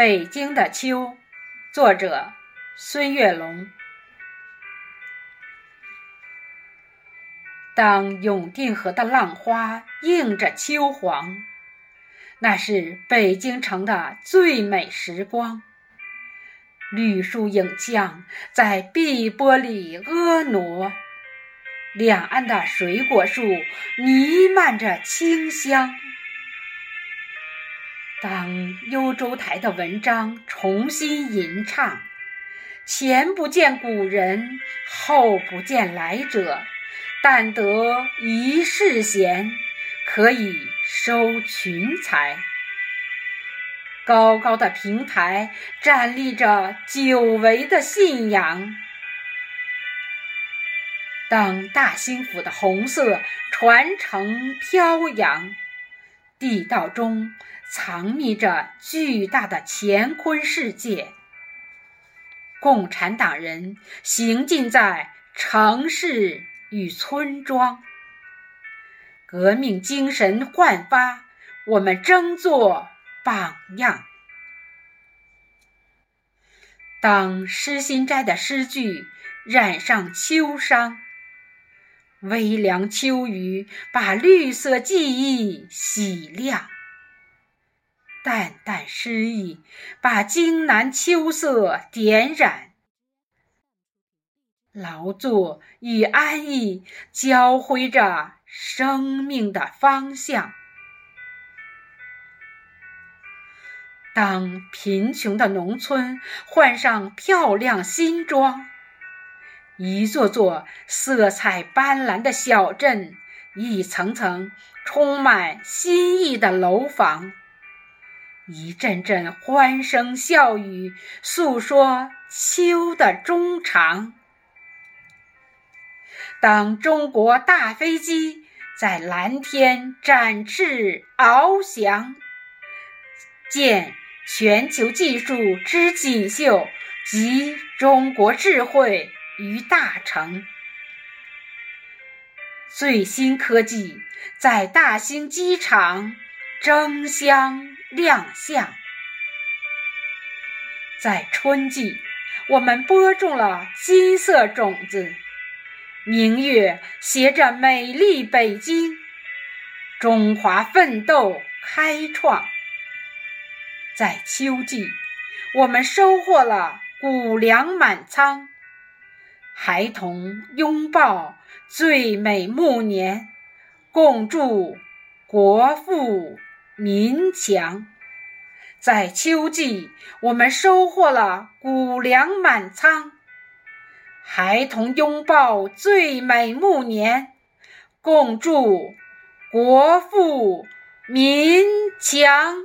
北京的秋，作者孙月龙。当永定河的浪花映着秋黄，那是北京城的最美时光。绿树影像在碧波里婀娜，两岸的水果树弥漫着清香。当幽州台的文章重新吟唱，前不见古人，后不见来者，但得一世闲，可以收群才。高高的平台站立着久违的信仰。当大兴府的红色传承飘扬。地道中藏匿着巨大的乾坤世界。共产党人行进在城市与村庄，革命精神焕发，我们争做榜样。当诗心斋的诗句染上秋殇。微凉秋雨把绿色记忆洗亮，淡淡诗意把荆南秋色点染。劳作与安逸交辉着生命的方向。当贫穷的农村换上漂亮新装。一座座色彩斑斓的小镇，一层层充满新意的楼房，一阵阵欢声笑语，诉说秋的衷肠。当中国大飞机在蓝天展翅翱翔，见全球技术之锦绣集中国智慧。于大成，最新科技在大兴机场争相亮相。在春季，我们播种了金色种子，明月携着美丽北京，中华奋斗开创。在秋季，我们收获了谷粮满仓。孩童拥抱最美暮年，共祝国富民强。在秋季，我们收获了谷粮满仓。孩童拥抱最美暮年，共祝国富民强。